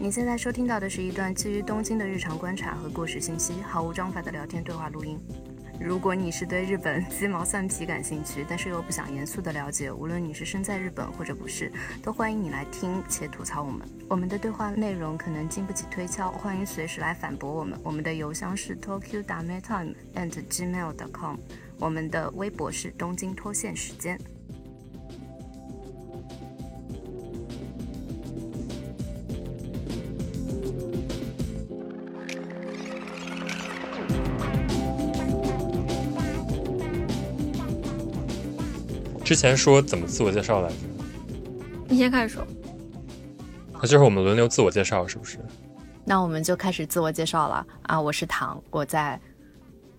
你现在收听到的是一段基于东京的日常观察和过时信息，毫无章法的聊天对话录音。如果你是对日本鸡毛蒜皮感兴趣，但是又不想严肃的了解，无论你是身在日本或者不是，都欢迎你来听且吐槽我们。我们的对话内容可能经不起推敲，欢迎随时来反驳我们。我们的邮箱是 tokyodametime@gmail.com e 我们的微博是东京脱线时间。之前说怎么自我介绍来着？你先开始说。那就是我们轮流自我介绍，是不是？那我们就开始自我介绍了啊！我是唐，我在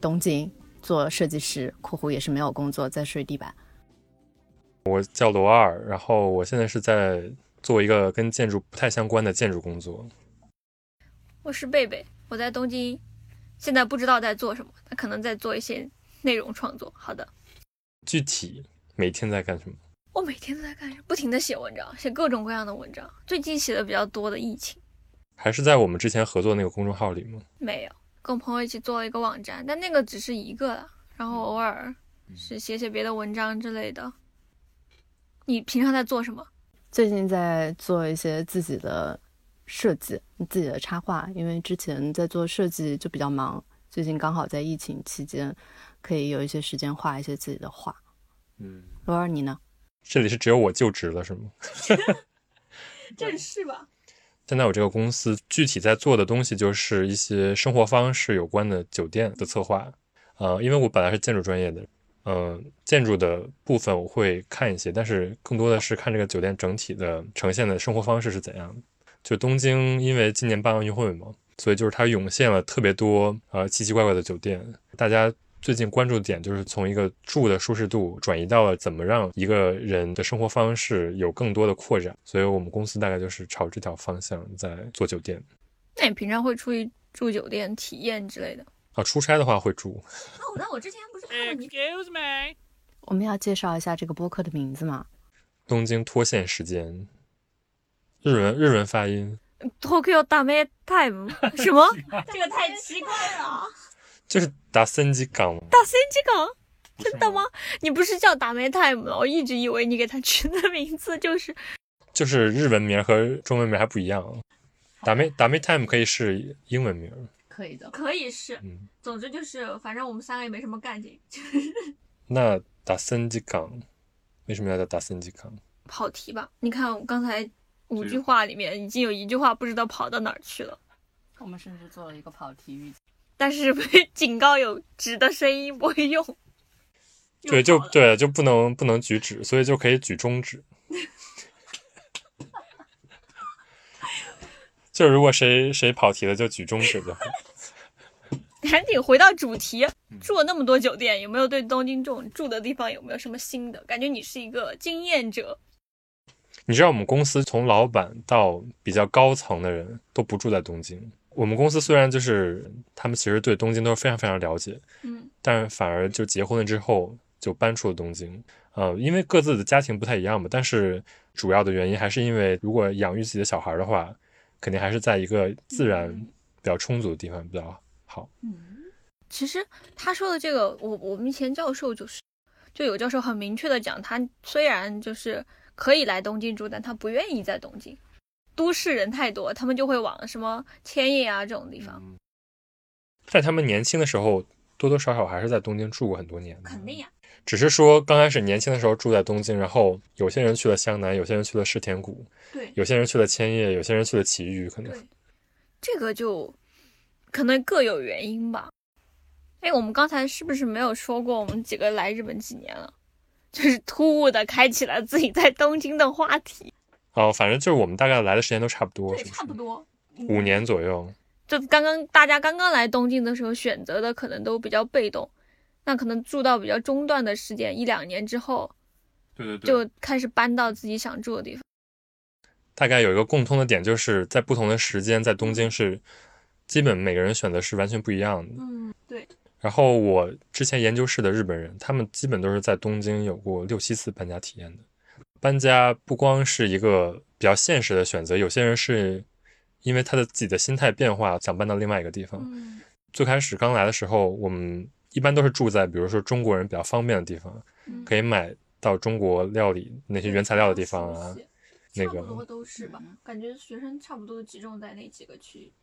东京做设计师（括弧也是没有工作，在睡地板）。我叫罗二，然后我现在是在做一个跟建筑不太相关的建筑工作。我是贝贝，我在东京，现在不知道在做什么，他可能在做一些内容创作。好的，具体每天在干什么？我每天都在干什么？不停的写文章，写各种各样的文章。最近写的比较多的疫情，还是在我们之前合作那个公众号里吗？没有跟朋友一起做了一个网站，但那个只是一个了。然后偶尔是写写别的文章之类的。你平常在做什么？最近在做一些自己的设计，自己的插画，因为之前在做设计就比较忙，最近刚好在疫情期间，可以有一些时间画一些自己的画。嗯，罗尔，你呢？这里是只有我就职了是吗？正式吧。现在我这个公司具体在做的东西就是一些生活方式有关的酒店的策划。呃，因为我本来是建筑专业的，嗯、建筑的部分我会看一些，但是更多的是看这个酒店整体的呈现的生活方式是怎样的。就东京，因为今年办奥运会嘛，所以就是它涌现了特别多呃奇奇怪怪的酒店。大家最近关注的点就是从一个住的舒适度转移到了怎么让一个人的生活方式有更多的扩展。所以我们公司大概就是朝这条方向在做酒店。那你平常会出去住酒店体验之类的？啊，出差的话会住。哦，那我之前不是看过你 Excuse me。我们要介绍一下这个播客的名字吗？东京脱线时间，日文日文发音 Tokyo Dame Time 什么？这个太奇怪了。就是达森吉港嘛。大森吉港，真的吗？你不是叫达梅 time 吗？我一直以为你给他取的名字就是 就是日文名和中文名还不一样。达梅达妹 time 可以是英文名，可以的。可以是，嗯，总之就是，反正我们三个也没什么干劲，那达森吉港为什么要叫达森吉港？跑题吧。你看我刚才五句话里面已经有一句话不知道跑到哪儿去了，我们甚至做了一个跑题预警。但是被警告有纸的声音不会用。对，就对，就不能不能举止，所以就可以举中指。就是如果谁谁跑题了，就举中指就好。赶紧回到主题，住了那么多酒店，有没有对东京这种住的地方有没有什么新的感觉？你是一个经验者，你知道我们公司从老板到比较高层的人都不住在东京。我们公司虽然就是他们其实对东京都是非常非常了解，嗯，但是反而就结婚了之后就搬出了东京。呃，因为各自的家庭不太一样嘛，但是主要的原因还是因为如果养育自己的小孩的话，肯定还是在一个自然比较充足的地方比较好。嗯其实他说的这个，我我们以前教授就是，就有教授很明确的讲，他虽然就是可以来东京住，但他不愿意在东京。都市人太多，他们就会往什么千叶啊这种地方。在他们年轻的时候，多多少少还是在东京住过很多年的。肯定呀、只是说刚开始年轻的时候住在东京，然后有些人去了湘南，有些人去了世田谷，对有些人去了千叶，有些人去了埼玉，可能，这个就可能各有原因吧。哎，我们刚才是不是没有说过我们几个来日本几年了？就是突兀的开启了自己在东京的话题。哦，反正就是我们大概来的时间都差不多，是不是？多。五年左右。就刚刚大家刚刚来东京的时候，选择的可能都比较被动，那可能住到比较中段的时间，一两年之后，对对对就开始搬到自己想住的地方。大概有一个共通的点，就是在不同的时间在东京是，基本每个人选择是完全不一样的。嗯，对。然后我之前研究室的日本人，他们基本都是在东京有过六七次搬家体验的。搬家不光是一个比较现实的选择，有些人是因为他的自己的心态变化，想搬到另外一个地方。嗯最开始刚来的时候，我们一般都是住在比如说中国人比较方便的地方，嗯可以买到中国料理那些原材料的地方啊。那个差不多都是吧，感觉学生差不多集中在那几个区域。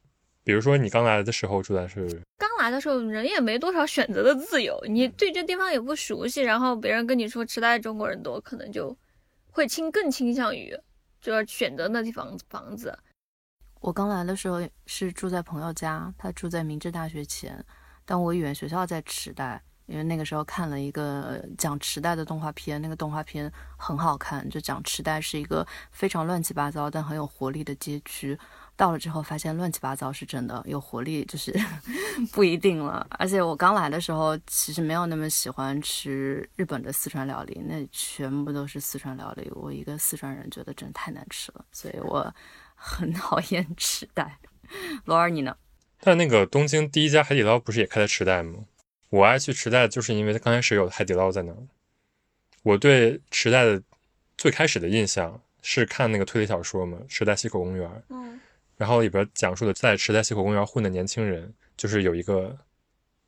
比如说你刚来的时候住的是，刚来的时候，人也没多少选择的自由，你对这地方也不熟悉，然后别人跟你说池袋中国人多，可能就会倾更倾向于就是选择那地方房子。我刚来的时候是住在朋友家，他住在明治大学前，但我语言学校在池袋，因为那个时候看了一个讲池袋的动画片，那个动画片很好看，就讲池袋是一个非常乱七八糟但很有活力的街区。到了之后发现乱七八糟是真的，有活力就是 不一定了。而且我刚来的时候其实没有那么喜欢吃日本的四川料理，那全部都是四川料理，我一个四川人觉得真的太难吃了，所以我很讨厌池袋。罗二你呢？但那个东京第一家海底捞不是也开在池袋吗？我爱去池袋，就是因为刚开始有海底捞在那儿。我对池袋的最开始的印象是看那个推理小说嘛，《池袋西口公园》，嗯，然后里边讲述的在池袋西口公园混的年轻人，就是有一个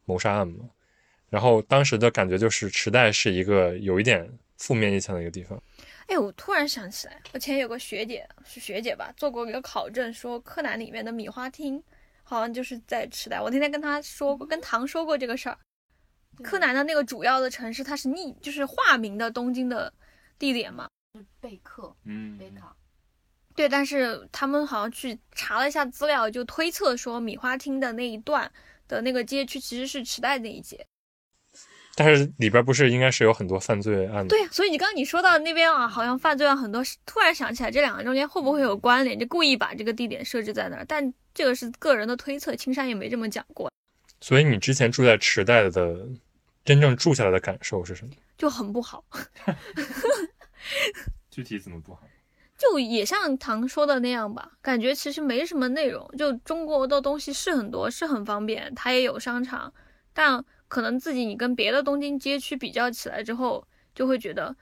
谋杀案嘛。然后当时的感觉就是池袋是一个有一点负面印象的一个地方。哎，我突然想起来，我前有个学姐是学姐吧，做过一个考证，说柯南里面的米花町好像就是在池袋。我那天跟她说过，跟唐说过这个事儿。柯南的那个主要的城市，它是逆，就是化名的东京的地点嘛。贝克嗯贝卡。对，但是他们好像去查了一下资料，就推测说米花厅的那一段的那个街区其实是池袋那一节。但是里边不是应该是有很多犯罪案的？对呀，所以你刚刚你说到那边啊，好像犯罪案很多，突然想起来这两个中间会不会有关联，就故意把这个地点设置在那儿。但这个是个人的推测，青山也没这么讲过，所以你之前住在池袋的真正住下来的感受是什么？就很不好。具体怎么不好？就也像唐说的那样吧，感觉其实没什么内容。就中国的东西是很多，是很方便，它也有商场，但可能自己你跟别的东京街区比较起来之后，就会觉得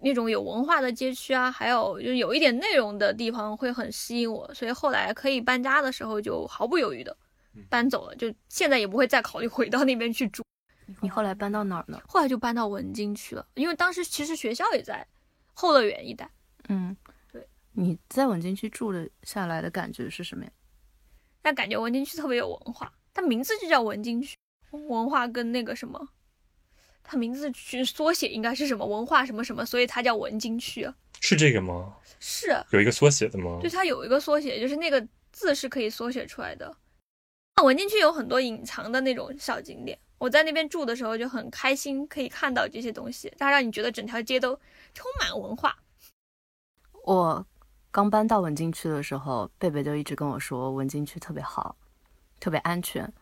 那种有文化的街区啊，还有就有一点内容的地方会很吸引我，所以后来可以搬家的时候就毫不犹豫的搬走了，就现在也不会再考虑回到那边去住。你后来搬到哪儿呢？后来就搬到文京去了，因为当时其实学校也在后乐园一带。嗯，对。你在文京区住的下来的感觉是什么呀？那感觉文京区特别有文化，它名字就叫文京区，文化跟那个什么，它名字去缩写应该是什么文化什么什么，所以它叫文京区啊。是这个吗？是，有一个缩写的吗？对，它有一个缩写，就是那个字是可以缩写出来的。那文京区有很多隐藏的那种小景点，我在那边住的时候就很开心，可以看到这些东西，它让你觉得整条街都充满文化。我刚搬到文京区的时候，贝贝就一直跟我说文京区特别好，特别安全。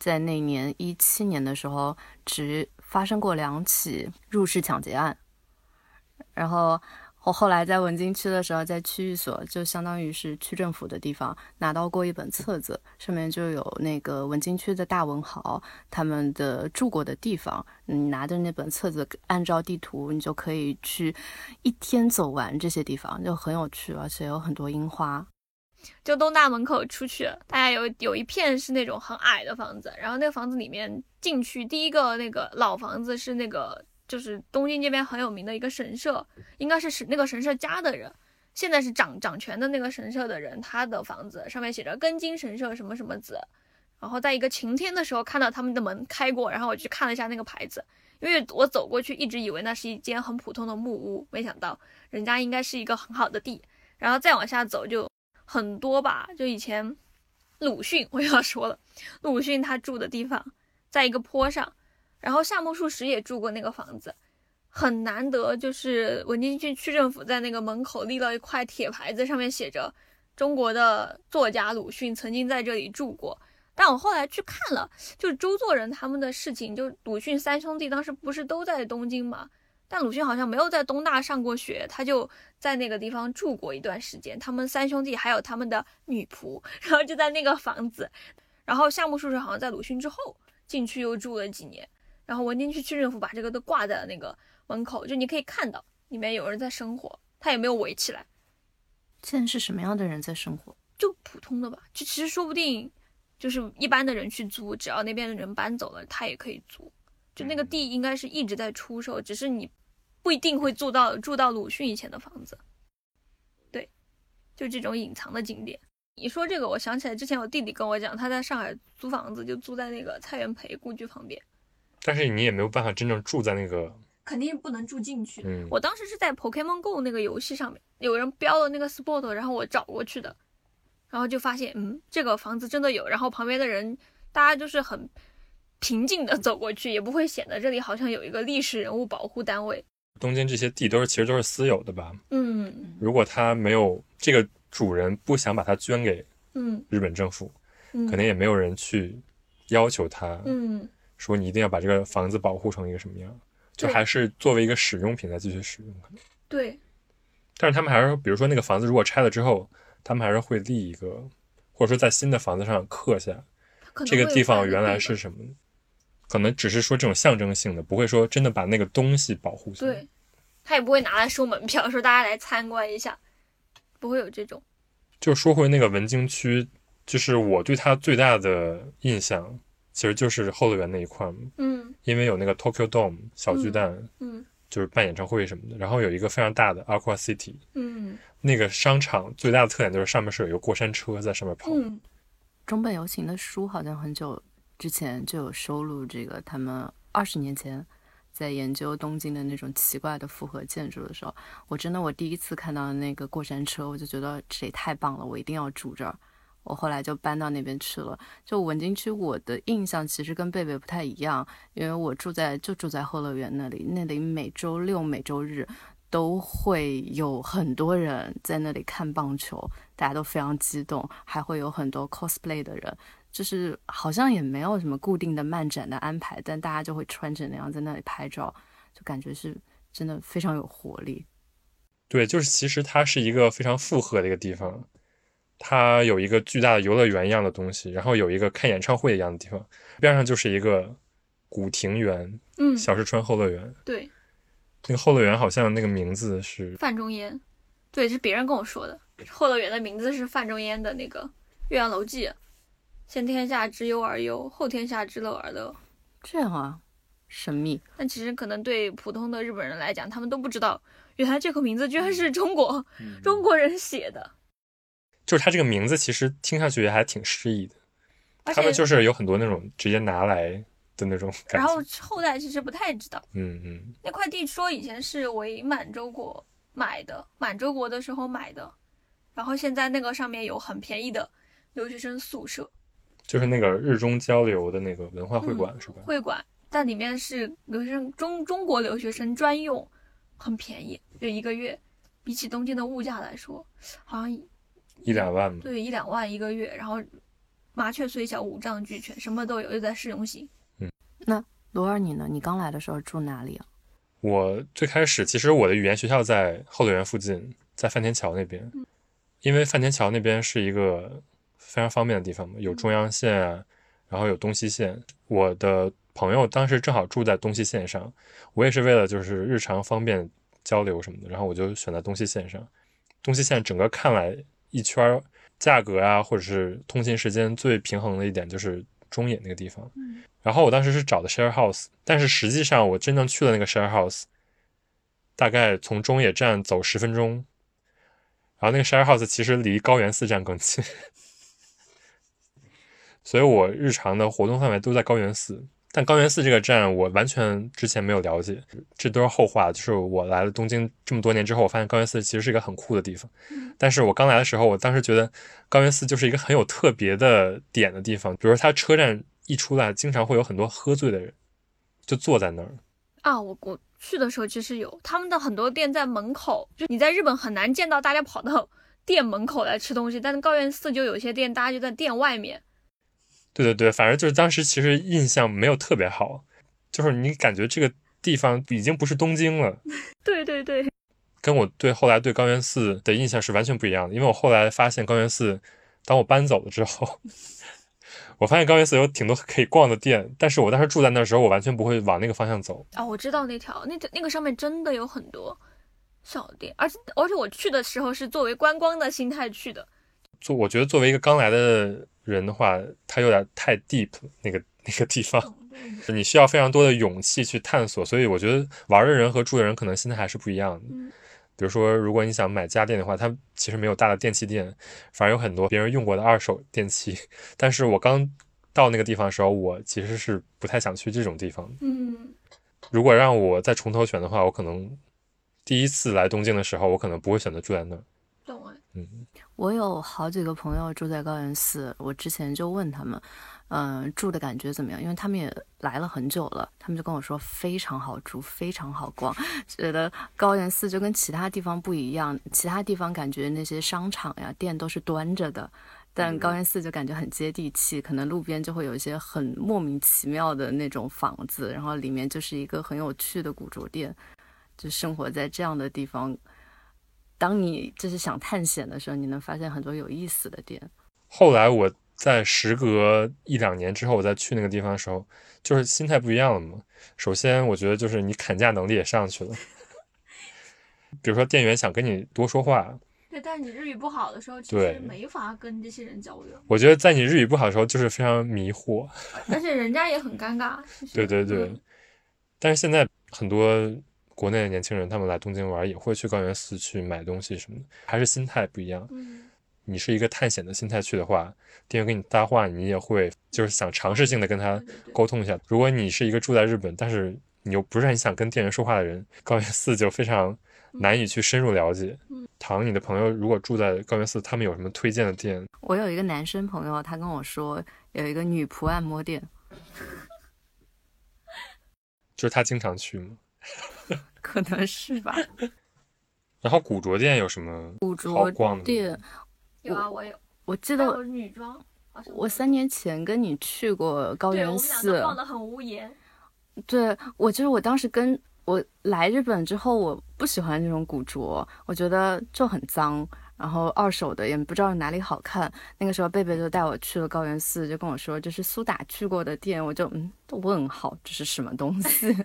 在那年一七年的时候，只发生过两起入室抢劫案。然后我后来在文京区的时候，在区域所，就相当于是区政府的地方，拿到过一本册子，上面就有那个文京区的大文豪他们的住过的地方。你拿着那本册子，按照地图，你就可以去一天走完这些地方，就很有趣，而且有很多樱花。就东大门口出去，大家有有一片是那种很矮的房子，然后那个房子里面进去，第一个那个老房子是那个就是东京这边很有名的一个神社，应该是是那个神社家的人，现在是掌掌权的那个神社的人，他的房子上面写着根津神社什么什么子，然后在一个晴天的时候看到他们的门开过，然后我去看了一下那个牌子，因为我走过去一直以为那是一间很普通的木屋，没想到人家应该是一个很好的地，然后再往下走就。很多吧，就以前鲁迅我又要说了，鲁迅他住的地方在一个坡上，然后夏目漱石也住过那个房子，很难得，就是文京区区政府在那个门口立了一块铁牌子，上面写着中国的作家鲁迅曾经在这里住过。但我后来去看了，就是周作人他们的事情，就鲁迅三兄弟当时不是都在东京嘛？但鲁迅好像没有在东大上过学，他就在那个地方住过一段时间。他们三兄弟还有他们的女仆，然后就在那个房子。然后夏目漱石好像在鲁迅之后进去又住了几年，然后文京区区政府把这个都挂在了那个门口，就你可以看到里面有人在生活，他也没有围起来，现在是什么样的人在生活？就普通的吧。就其实说不定就是一般的人去租，只要那边的人搬走了，他也可以租。就那个地应该是一直在出售，只是你不一定会住到住到鲁迅以前的房子。对，就这种隐藏的景点。你说这个，我想起来之前我弟弟跟我讲，他在上海租房子，就租在那个蔡元培故居旁边，但是你也没有办法真正住在那个，肯定不能住进去。嗯，我当时是在 Pokemon Go 那个游戏上面，有人标了那个 spot，然后我找过去的，然后就发现，嗯，这个房子真的有，然后旁边的人大家就是很平静的走过去，也不会显得这里好像有一个历史人物保护单位。东京这些地都是其实都是私有的吧？嗯如果他没有这个主人不想把它捐给嗯日本政府，嗯，可能也没有人去要求他嗯说你一定要把这个房子保护成一个什么样，就还是作为一个使用品来继续使用。可能对，但是他们还是，比如说那个房子如果拆了之后，他们还是会立一个，或者说在新的房子上刻下这个地方原来是什么，可能只是说这种象征性的，不会说真的把那个东西保护。对，他也不会拿来收门票，说大家来参观一下，不会有这种。就说回那个文京区，就是我对它最大的印象，其实就是后乐园那一块嘛，嗯。因为有那个 Tokyo Dome 小巨蛋，嗯。就是办演唱会什么的，然后有一个非常大的 Aqua City，嗯。那个商场最大的特点就是上面是有一个过山车在上面跑，嗯。中本游行的书好像很久之前就有收录这个，他们二十年前在研究东京的那种奇怪的复合建筑的时候，我真的我第一次看到那个过山车，我就觉得这也太棒了，我一定要住这儿。我后来就搬到那边去了。就文京区，我的印象其实跟贝贝不太一样，因为我住在就住在后乐园那里，那里每周六、每周日都会有很多人在那里看棒球，大家都非常激动，还会有很多 cosplay 的人，就是好像也没有什么固定的漫展的安排，但大家就会穿着那样在那里拍照，就感觉是真的非常有活力。对，就是其实它是一个非常复合的一个地方，它有一个巨大的游乐园一样的东西，然后有一个看演唱会一样的地方，边上就是一个古庭园，嗯，小石川后乐园。对，那个后乐园好像那个名字是范仲淹，对，是别人跟我说的。后乐园的名字是范仲淹的那个《岳阳楼记》，先天下之忧而忧，后天下之乐而乐。这样啊，神秘。但其实可能对普通的日本人来讲，他们都不知道，原来这个名字居然是中国、中国人写的，就是它这个名字其实听上去也还挺诗意的，而他们就是有很多那种直接拿来的那种感觉然后。后代其实不太知道，嗯嗯，那块地说以前是为满洲国买的，满洲国的时候买的，然后现在那个上面有很便宜的留学生宿舍。就是那个日中交流的那个文化会馆、嗯是吧？会馆，但里面是留学生中中国留学生专用，很便宜，就一个月，比起东京的物价来说，好像一两万嘛。对一两万一个月，然后麻雀虽小五脏俱全，什么都有，又在市中心那。罗尔，你呢？你刚来的时候住哪里啊？我最开始其实我的语言学校在后乐园附近，在范天桥那边，因为范天桥那边是一个非常方便的地方嘛，有中央线啊，然后有东西线。我的朋友当时正好住在东西线上，我也是为了就是日常方便交流什么的，然后我就选在东西线上。东西线整个看来一圈儿，价格啊或者是通勤时间最平衡的一点就是中野那个地方。然后我当时是找的 share house，但是实际上我真正去的那个 share house，大概从中野站走十分钟，然后那个 share house 其实离高原寺站更近，所以我日常的活动范围都在高原寺。但高原寺这个站我完全之前没有了解，这都是后话。就是我来了东京这么多年之后，我发现高原寺其实是一个很酷的地方。但是我刚来的时候，我当时觉得高原寺就是一个很有特别的点的地方，比如说它车站一出来，经常会有很多喝醉的人就坐在那儿。啊，我我去的时候其实有他们的很多店在门口，就你在日本很难见到大家跑到店门口来吃东西，但是高原寺就有些店大家就在店外面。对对对，反正就是当时其实印象没有特别好，就是你感觉这个地方已经不是东京了，对对对，跟我对后来对高原寺的印象是完全不一样的。因为我后来发现高原寺，当我搬走了之后，我发现高原寺有挺多可以逛的店，但是我当时住在那儿的时候，我完全不会往那个方向走。啊，我知道那条，那条那个上面真的有很多小店，而且而且我去的时候是作为观光的心态去的。做我觉得作为一个刚来的人的话，它有点太 deep 那个那个地方，你需要非常多的勇气去探索。所以我觉得玩的人和住的人可能心态还是不一样的。嗯比如说，如果你想买家电的话，它其实没有大的电器店，反而有很多别人用过的二手电器。但是我刚到那个地方的时候，我其实是不太想去这种地方。嗯，如果让我再从头选的话，我可能第一次来东京的时候，我可能不会选择住在那儿。懂啊。嗯，我有好几个朋友住在高原寺，我之前就问他们，嗯、住的感觉怎么样？因为他们也来了很久了，他们就跟我说非常好住，非常好逛，觉得高原寺就跟其他地方不一样，其他地方感觉那些商场呀店都是端着的。但高原寺就感觉很接地气，可能路边就会有一些很莫名其妙的那种房子，然后里面就是一个很有趣的古着店。就生活在这样的地方，当你就是想探险的时候，你能发现很多有意思的点。后来我在时隔一两年之后，我再去那个地方的时候，就是心态不一样了嘛。首先，我觉得就是你砍价能力也上去了。比如说，店员想跟你多说话，对，但是你日语不好的时候，其对实没法跟这些人交流，我觉得在你日语不好的时候，就是非常迷惑。而且人家也很尴尬。就是对对对，嗯但是现在很多国内的年轻人，他们来东京玩也会去高原寺去买东西什么的，还是心态不一样。嗯，你是一个探险的心态去的话，店员跟你搭话，你也会就是想尝试性的跟他沟通一下。如果你是一个住在日本，但是你又不是很想跟店员说话的人，高原寺就非常难以去深入了解。嗯唐，你的朋友如果住在高原寺，他们有什么推荐的店？我有一个男生朋友，他跟我说有一个女仆按摩店，就是他经常去吗？可能是吧。然后古着店有什么古着好逛的吗？店，有啊，我有，我记得女装，好像我三年前跟你去过高原对我们俩都寺，逛的很无言。对我就是我当时跟我来日本之后，我不喜欢这种古着，我觉得就很脏，然后二手的也不知道哪里好看。那个时候贝贝就带我去了高原寺，就跟我说这是苏打去过的店，我就嗯问号，这是什么东西？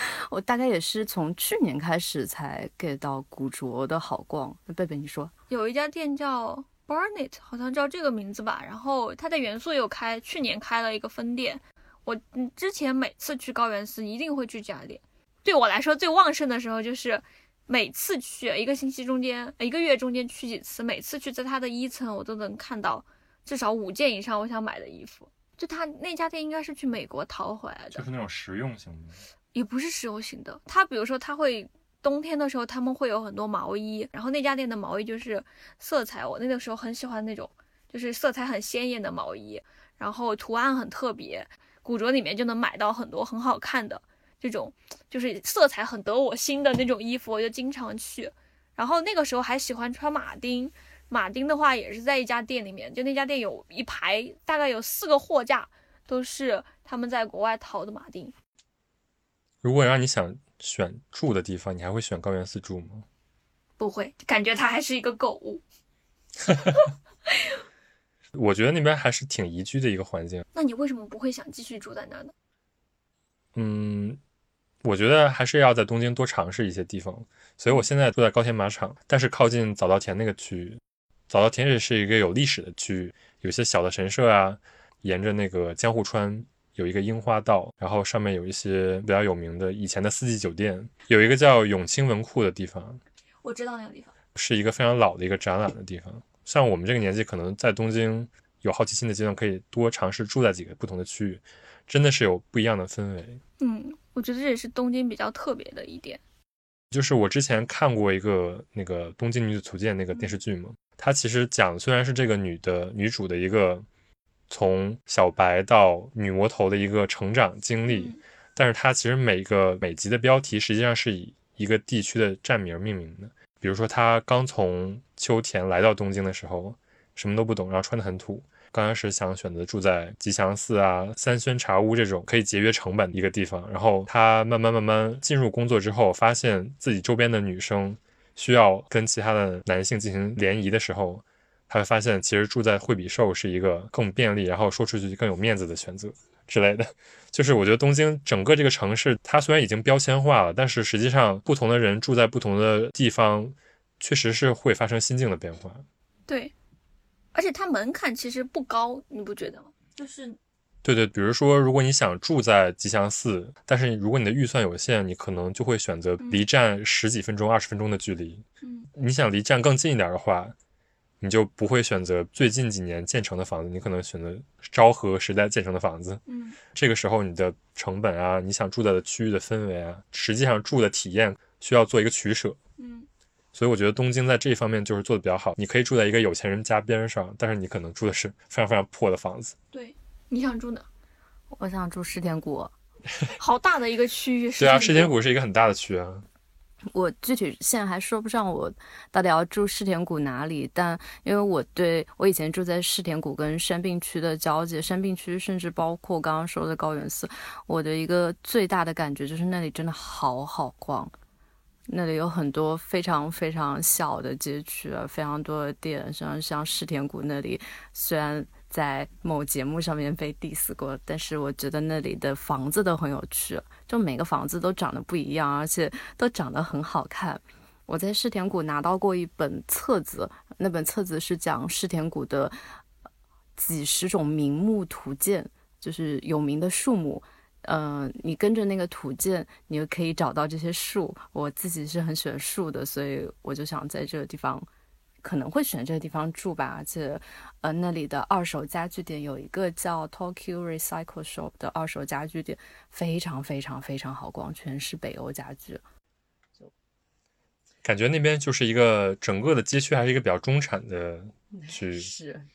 我大概也是从去年开始才 get 到古着的好逛。贝贝你说，有一家店叫 Barnet，好像叫这个名字吧。然后它在元素又开，去年开了一个分店。我嗯之前每次去高原寺一定会去这家店。对我来说最旺盛的时候就是每次去一个星期中间，呃一个月中间去几次，每次去在它的一层我都能看到至少五件以上我想买的衣服。就他那家店应该是去美国淘回来的，就是那种实用型的。也不是实用型的。它比如说，它会冬天的时候他们会有很多毛衣，然后那家店的毛衣就是色彩，我那个时候很喜欢那种，就是色彩很鲜艳的毛衣，然后图案很特别，古着里面就能买到很多很好看的这种，就是色彩很得我心的那种衣服，我就经常去。然后那个时候还喜欢穿马丁，马丁的话也是在一家店里面，就那家店有一排大概有四个货架，都是他们在国外淘的马丁。如果让你想选住的地方，你还会选高原寺住吗？不会，感觉它还是一个购物。我觉得那边还是挺宜居的一个环境。那你为什么不会想继续住在那儿呢？嗯，我觉得还是要在东京多尝试一些地方。所以我现在住在高田马场，但是靠近早稻田那个区域。早稻田也是一个有历史的区域，有些小的神社啊，沿着那个江户川有一个樱花道，然后上面有一些比较有名的以前的四季酒店，有一个叫永清文库的地方，我知道那个地方。是一个非常老的一个展览的地方。像我们这个年纪，可能在东京有好奇心的阶段，可以多尝试住在几个不同的区域，真的是有不一样的氛围。嗯，我觉得这也是东京比较特别的一点。就是我之前看过一个那个《东京女子图鉴》那个电视剧嘛，它其实讲的虽然是这个女的女主的一个从小白到女魔头的一个成长经历，嗯但是它其实每个每集的标题实际上是以一个地区的站名命名的。比如说，她刚从秋田来到东京的时候，什么都不懂，然后穿得很土。刚开始想选择住在吉祥寺啊、三轩茶屋这种可以节约成本的一个地方，然后她慢慢慢慢进入工作之后，发现自己周边的女生需要跟其他的男性进行联谊的时候，他会发现其实住在惠比寿是一个更便利，然后说出去更有面子的选择之类的。就是我觉得东京整个这个城市，它虽然已经标签化了，但是实际上不同的人住在不同的地方，确实是会发生心境的变化。对，而且它门槛其实不高，你不觉得吗？就是对对，比如说，如果你想住在吉祥寺，但是如果你的预算有限，你可能就会选择离站十几分钟、二十分钟的距离。嗯，你想离站更近一点的话，你就不会选择最近几年建成的房子，你可能选择昭和时代建成的房子。嗯这个时候，你的成本啊，你想住在的区域的氛围啊，实际上住的体验需要做一个取舍。嗯所以我觉得东京在这一方面就是做的比较好。你可以住在一个有钱人家边上，但是你可能住的是非常非常破的房子。对，你想住哪？我想住世田谷。好大的一个区域。对啊，世田谷。谷是一个很大的区啊。我具体现在还说不上我到底要住世田谷哪里，但因为我对我以前住在世田谷跟山病区的交界，山病区甚至包括刚刚说的高原寺，我的一个最大的感觉就是那里真的好好逛，那里有很多非常非常小的街区啊，非常多的店，像像世田谷那里，虽然在某节目上面被 diss 过，但是我觉得那里的房子都很有趣，就每个房子都长得不一样，而且都长得很好看。我在世田谷拿到过一本册子，那本册子是讲世田谷的几十种名木图鉴，就是有名的树木。嗯、你跟着那个图鉴，你就可以找到这些树。我自己是很喜欢树的，所以我就想在这个地方，可能会选这个地方住吧。而且，呃，那里的二手家具店有一个叫 Tokyo Recycle Shop 的二手家具店，非常非常非常好逛，全是北欧家具。感觉那边就是一个整个的街区还是一个比较中产的区域，是，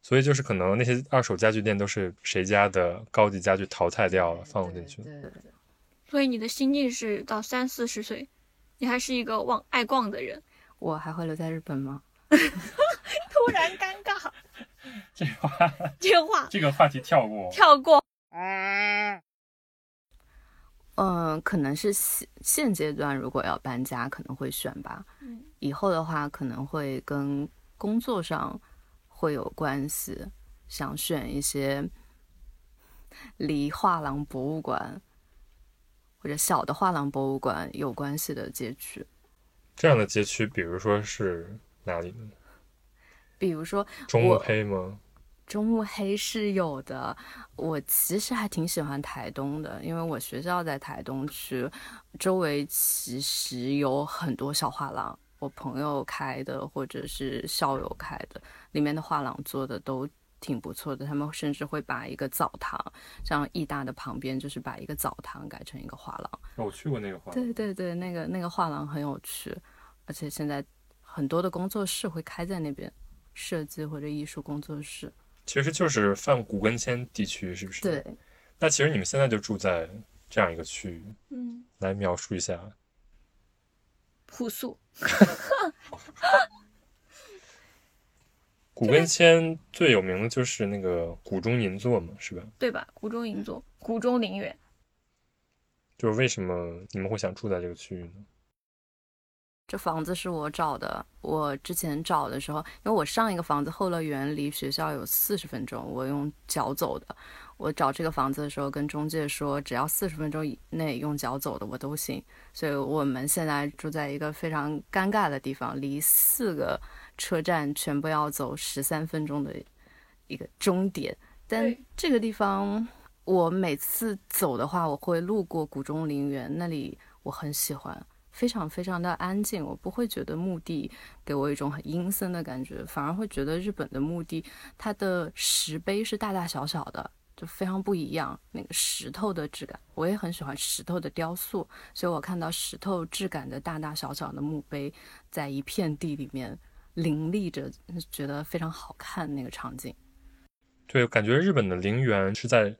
所以就是可能那些二手家具店都是谁家的高级家具淘汰掉了放进去。对对对。所以你的心境是到三四十岁，你还是一个忘爱逛的人。我还会留在日本吗？突然尴尬，这话 这个话这个话题跳过。跳过。嗯，可能是现现阶段如果要搬家，可能会选吧。嗯以后的话，可能会跟工作上会有关系，想选一些离画廊博物馆或者小的画廊博物馆有关系的街区。这样的街区，比如说是哪里呢？比如说中目黑吗？中目黑是有的，我其实还挺喜欢台东的，因为我学校在台东区，周围其实有很多小画廊，我朋友开的或者是校友开的，里面的画廊做的都挺不错的。他们甚至会把一个澡堂，像艺大的旁边，就是把一个澡堂改成一个画廊。那我去过那个画廊。对对对，那个那个画廊很有趣，而且现在很多的工作室会开在那边，设计或者艺术工作室。其实就是泛古根签地区，是不是？对。那其实你们现在就住在这样一个区域，嗯，来描述一下。朴素。古根签最有名的就是那个古中银座嘛，是吧？对吧？古中银座，古中陵园。就是为什么你们会想住在这个区域呢？这房子是我找的，我之前找的时候，因为我上一个房子后乐园离学校有四十分钟，我用脚走的。我找这个房子的时候，跟中介说，只要四十分钟以内用脚走的我都行。所以我们现在住在一个非常尴尬的地方，离四个车站全部要走十三分钟的一个终点。但这个地方，我每次走的话，我会路过古中陵园，那里我很喜欢。非常非常的安静，我不会觉得墓地给我一种很阴森的感觉，反而会觉得日本的墓地它的石碑是大大小小的，就非常不一样。那个石头的质感，我也很喜欢石头的雕塑，所以我看到石头质感的大大小小的墓碑在一片地里面林立着，觉得非常好看那个场景。对，感觉日本的陵园是在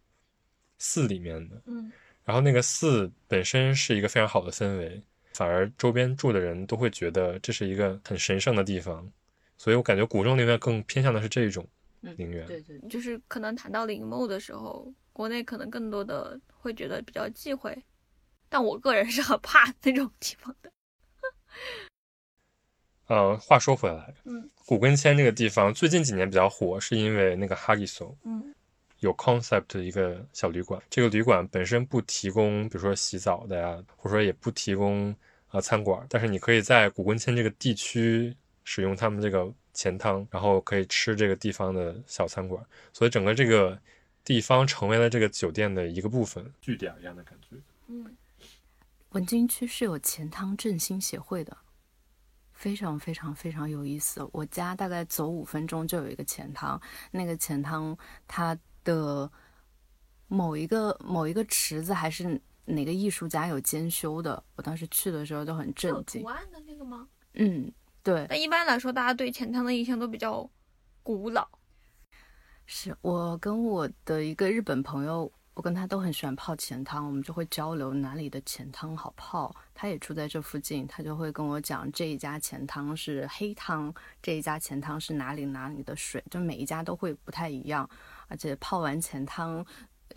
寺里面的，嗯，然后那个寺本身是一个非常好的氛围，反而周边住的人都会觉得这是一个很神圣的地方，所以我感觉古中陵园更偏向的是这种陵园。对对对，就是可能谈到陵墓的时候，国内可能更多的会觉得比较忌讳，但我个人是很怕那种地方的。呃，话说回来，嗯古根签这个地方最近几年比较火，是因为那个哈里索嗯有 concept 的一个小旅馆。这个旅馆本身不提供，比如说洗澡的呀，或者说也不提供啊、呃餐馆，但是你可以在古根签这个地区使用他们这个钱汤，然后可以吃这个地方的小餐馆，所以整个这个地方成为了这个酒店的一个部分，据点一样的感觉。嗯，文津区是有钱汤振兴协会的，非常非常非常有意思。我家大概走五分钟就有一个钱汤，那个钱汤它的某一个某一个池子还是哪个艺术家有兼修的，我当时去的时候都很震惊图。案的那个吗？嗯，对，但一般来说，大家对钱汤的印象都比较古老。是我跟我的一个日本朋友，我跟他都很喜欢泡钱汤，我们就会交流哪里的钱汤好泡。他也住在这附近，他就会跟我讲这一家钱汤是黑汤，这一家钱汤是哪里哪里的水，就每一家都会不太一样。而且泡完钱汤，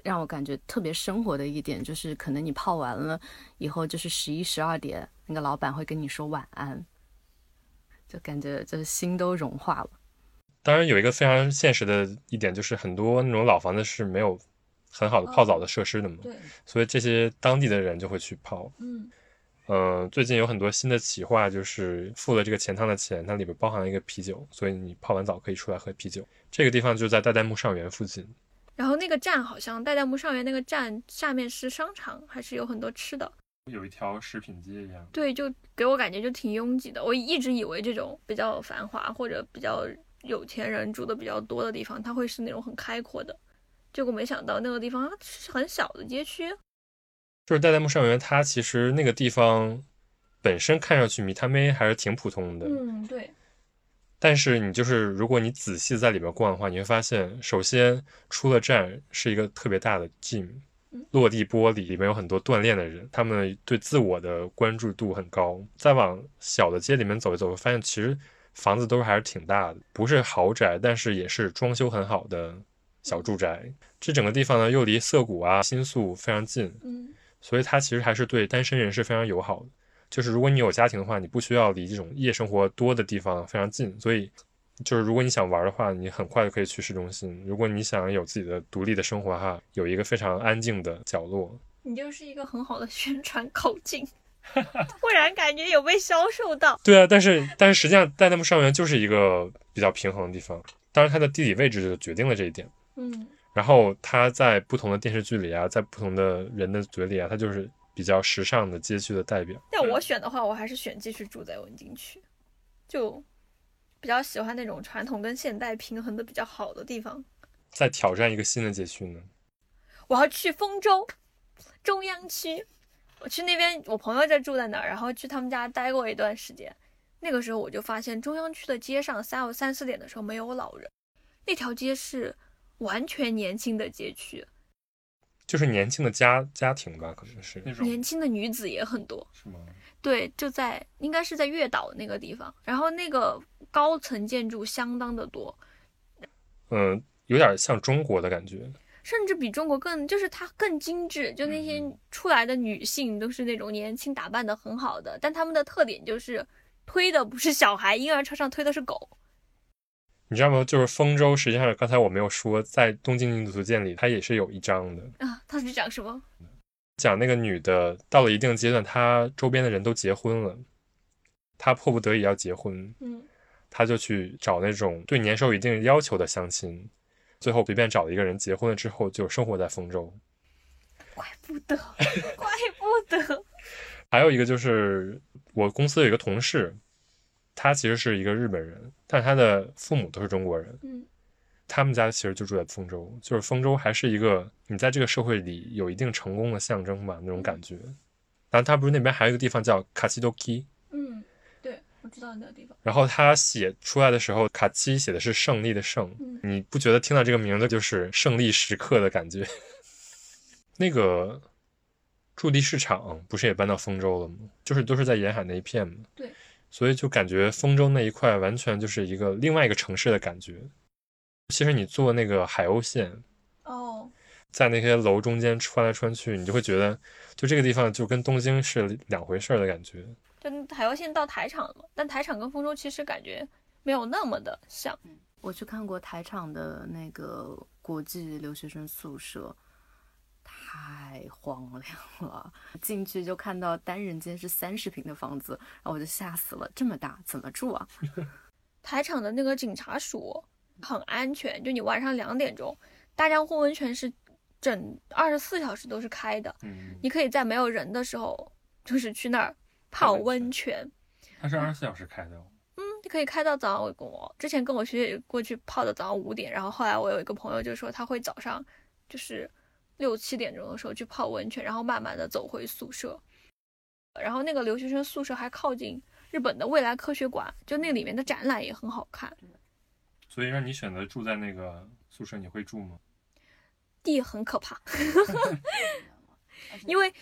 让我感觉特别生活的一点就是，可能你泡完了以后就是十一十二点，那个老板会跟你说晚安，就感觉就是心都融化了。当然有一个非常现实的一点，就是很多那种老房子是没有很好的泡澡的设施的嘛，对，所以这些当地的人就会去泡。嗯嗯、最近有很多新的企划，就是付了这个钱汤的钱，它里边包含了一个啤酒，所以你泡完澡可以出来喝啤酒。这个地方就在代代木上园附近。然后那个站好像代代木上园那个站下面是商场，还是有很多吃的。有一条食品街一样，对，就给我感觉就挺拥挤的。我一直以为这种比较繁华或者比较有钱人住的比较多的地方，它会是那种很开阔的，结果没想到那个地方是很小的街区。就是代代木上园，它其实那个地方本身看上去米他妹还是挺普通的，嗯，对，但是你就是如果你仔细在里边逛的话，你会发现，首先出了站是一个特别大的 gym，嗯落地玻璃里面有很多锻炼的人，他们对自我的关注度很高。再往小的街里面走一走，会发现其实房子都还是挺大的，不是豪宅，但是也是装修很好的小住宅。这整个地方呢，又离涩谷啊、新宿非常近，嗯所以它其实还是对单身人士非常友好的。就是如果你有家庭的话，你不需要离这种夜生活多的地方非常近，所以就是如果你想玩的话，你很快就可以去市中心。如果你想有自己的独立的生活哈，有一个非常安静的角落。你就是一个很好的宣传口径，突然感觉有被销售到。对啊，但是但是实际上代代木上园就是一个比较平衡的地方，当然它的地理位置就决定了这一点。嗯然后它在不同的电视剧里啊，在不同的人的嘴里啊，它就是比较时尚的街区的代表。但我选的话，我还是选继续住在文京区，就比较喜欢那种传统跟现代平衡的比较好的地方。再挑战一个新的街区呢？我要去丰州中央区，我去那边，我朋友在住在那儿，然后去他们家待过一段时间。那个时候我就发现中央区的街上下午三四点的时候没有老人，那条街是完全年轻的街区，就是年轻的家家庭吧，可能是那种年轻的女子也很多。是吗？对，就在应该是在月岛那个地方，然后那个高层建筑相当的多，嗯，有点像中国的感觉。甚至比中国更，就是它更精致，就那些嗯出来的女性都是那种年轻打扮的很好的，但她们的特点就是推的不是小孩，婴儿车上推的是狗。你知道吗？就是丰州，实际上刚才我没有说，在《东京女图鉴》里，它也是有一章的，啊，它是讲什么？讲那个女的到了一定阶段，她周边的人都结婚了，她迫不得已要结婚，嗯，她就去找那种对年收有一定要求的相亲，最后随便找了一个人结婚了之后，就生活在丰州。怪不得，怪不得。还有一个就是我公司有一个同事，他其实是一个日本人，但他的父母都是中国人。嗯，他们家其实就住在丰州，就是丰州还是一个你在这个社会里有一定成功的象征吧，那种感觉。然后他不是那边还有一个地方叫卡西多基，嗯，对，我知道那个地方。然后他写出来的时候，卡西写的是胜利的胜，嗯你不觉得听到这个名字就是胜利时刻的感觉？那个驻地市场不是也搬到丰州了吗？就是都是在沿海那一片嘛。对，所以就感觉丰州那一块完全就是一个另外一个城市的感觉。其实你坐那个海鸥线，哦，在那些楼中间穿来穿去，你就会觉得，就这个地方就跟东京是两回事儿的感觉。就海鸥线到台场了嘛，但台场跟丰州其实感觉没有那么的像。我去看过台场的那个国际留学生宿舍，太荒凉了。进去就看到单人间是三十平的房子，然后我就吓死了，这么大怎么住啊？台场的那个警察署很安全，就你晚上两点钟，大江户温泉是整二十四小时都是开的，嗯，你可以在没有人的时候，就是去那儿泡温泉。它是二十四小时开的哦。嗯，你可以开到早上。我之前跟我学姐过去泡的早上五点，然后后来我有一个朋友就说他会早上就是六七点钟的时候去泡温泉，然后慢慢的走回宿舍。然后那个留学生宿舍还靠近日本的未来科学馆，就那里面的展览也很好看。所以让你选择住在那个宿舍，你会住吗？地很可怕，因为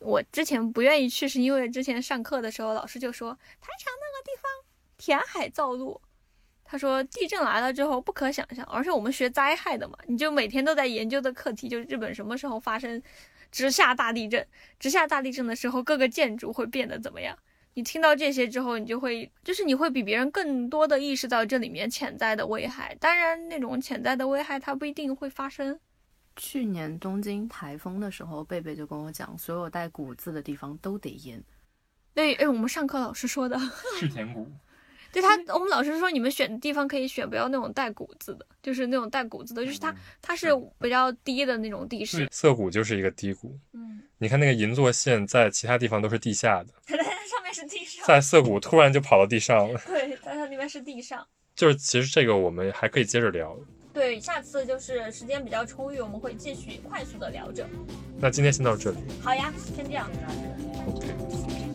我之前不愿意去，是因为之前上课的时候老师就说台场那个地方填海造陆，他说地震来了之后不可想象，而且我们学灾害的嘛，你就每天都在研究的课题就是日本什么时候发生直下大地震，直下大地震的时候各个建筑会变得怎么样。你听到这些之后，你就会，就是你会比别人更多的意识到这里面潜在的危害。当然，那种潜在的危害它不一定会发生。去年东京台风的时候，贝贝就跟我讲，所有带“谷”字的地方都得淹。对，哎，我们上课老师说的，世田谷。对他，我们老师说你们选的地方可以选不要那种带“谷”子的，就是那种带“谷”子的，就是它它是比较低的那种地势对，。涩谷就是一个低谷。嗯，你看那个银座线，在其他地方都是地下的，上面是地上，在涩谷突然就跑到地上了。对，它它那边是地上。就是其实这个我们还可以接着聊。对，下次就是时间比较充裕，我们会继续快速的聊着。那今天先到这里好呀，先这样。，OK。